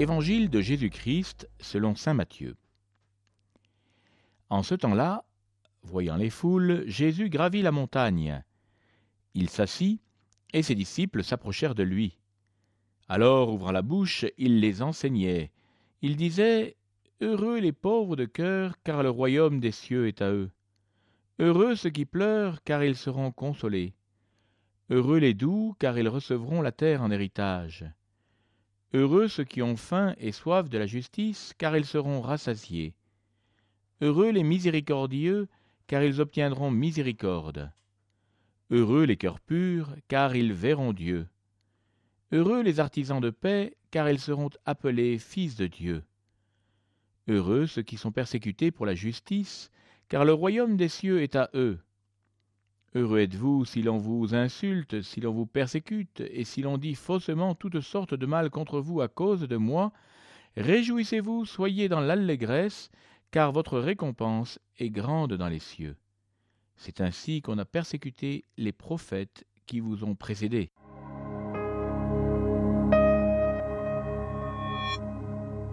Évangile de Jésus-Christ selon saint Matthieu. En ce temps-là, voyant les foules, Jésus gravit la montagne. Il s'assit, et ses disciples s'approchèrent de lui. Alors, ouvrant la bouche, il les enseignait. Il disait Heureux les pauvres de cœur, car le royaume des cieux est à eux. Heureux ceux qui pleurent, car ils seront consolés. Heureux les doux, car ils recevront la terre en héritage. Heureux ceux qui ont faim et soif de la justice, car ils seront rassasiés. Heureux les miséricordieux, car ils obtiendront miséricorde. Heureux les cœurs purs, car ils verront Dieu. Heureux les artisans de paix, car ils seront appelés fils de Dieu. Heureux ceux qui sont persécutés pour la justice, car le royaume des cieux est à eux. Heureux êtes-vous si l'on vous insulte, si l'on vous persécute, et si l'on dit faussement toutes sortes de mal contre vous à cause de moi. Réjouissez-vous, soyez dans l'allégresse, car votre récompense est grande dans les cieux. C'est ainsi qu'on a persécuté les prophètes qui vous ont précédés.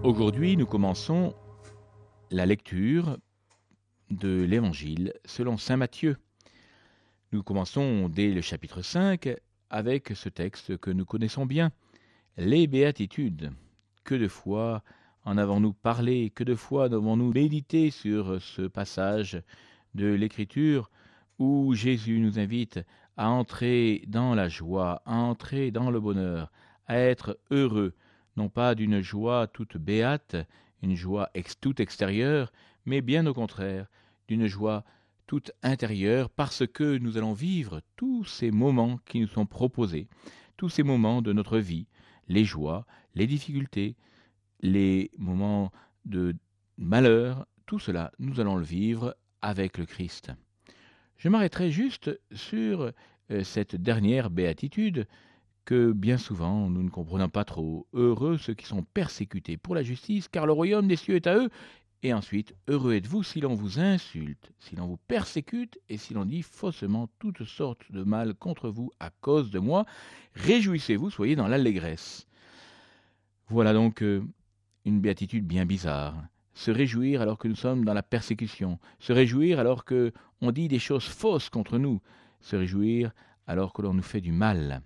Aujourd'hui, nous commençons la lecture de l'Évangile selon Saint Matthieu. Nous commençons dès le chapitre 5 avec ce texte que nous connaissons bien, les béatitudes. Que de fois en avons-nous parlé, que de fois avons-nous médité sur ce passage de l'Écriture où Jésus nous invite à entrer dans la joie, à entrer dans le bonheur, à être heureux, non pas d'une joie toute béate, une joie toute extérieure, mais bien au contraire, d'une joie toute intérieure parce que nous allons vivre tous ces moments qui nous sont proposés, tous ces moments de notre vie, les joies, les difficultés, les moments de malheur, tout cela, nous allons le vivre avec le Christ. Je m'arrêterai juste sur euh, cette dernière béatitude que bien souvent nous ne comprenons pas trop. Heureux ceux qui sont persécutés pour la justice, car le royaume des cieux est à eux, et ensuite, heureux êtes-vous si l'on vous insulte, si l'on vous persécute, et si l'on dit faussement toutes sortes de mal contre vous à cause de moi. Réjouissez-vous, soyez dans l'allégresse. Voilà donc euh, une béatitude bien bizarre. Se réjouir alors que nous sommes dans la persécution, se réjouir alors que on dit des choses fausses contre nous, se réjouir alors que l'on nous fait du mal.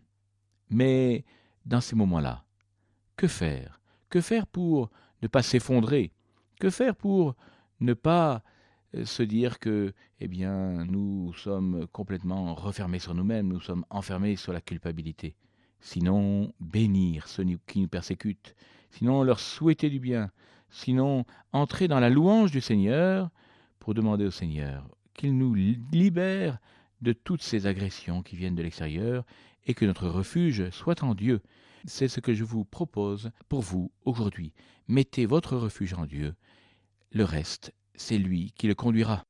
Mais dans ces moments-là, que faire? Que faire pour ne pas s'effondrer? Que faire pour ne pas euh, se dire que, eh bien, nous sommes complètement refermés sur nous-mêmes, nous sommes enfermés sur la culpabilité. Sinon, bénir ceux qui nous persécutent, sinon leur souhaiter du bien, sinon entrer dans la louange du Seigneur pour demander au Seigneur qu'il nous libère de toutes ces agressions qui viennent de l'extérieur et que notre refuge soit en Dieu. C'est ce que je vous propose pour vous aujourd'hui. Mettez votre refuge en Dieu le reste, c'est lui qui le conduira.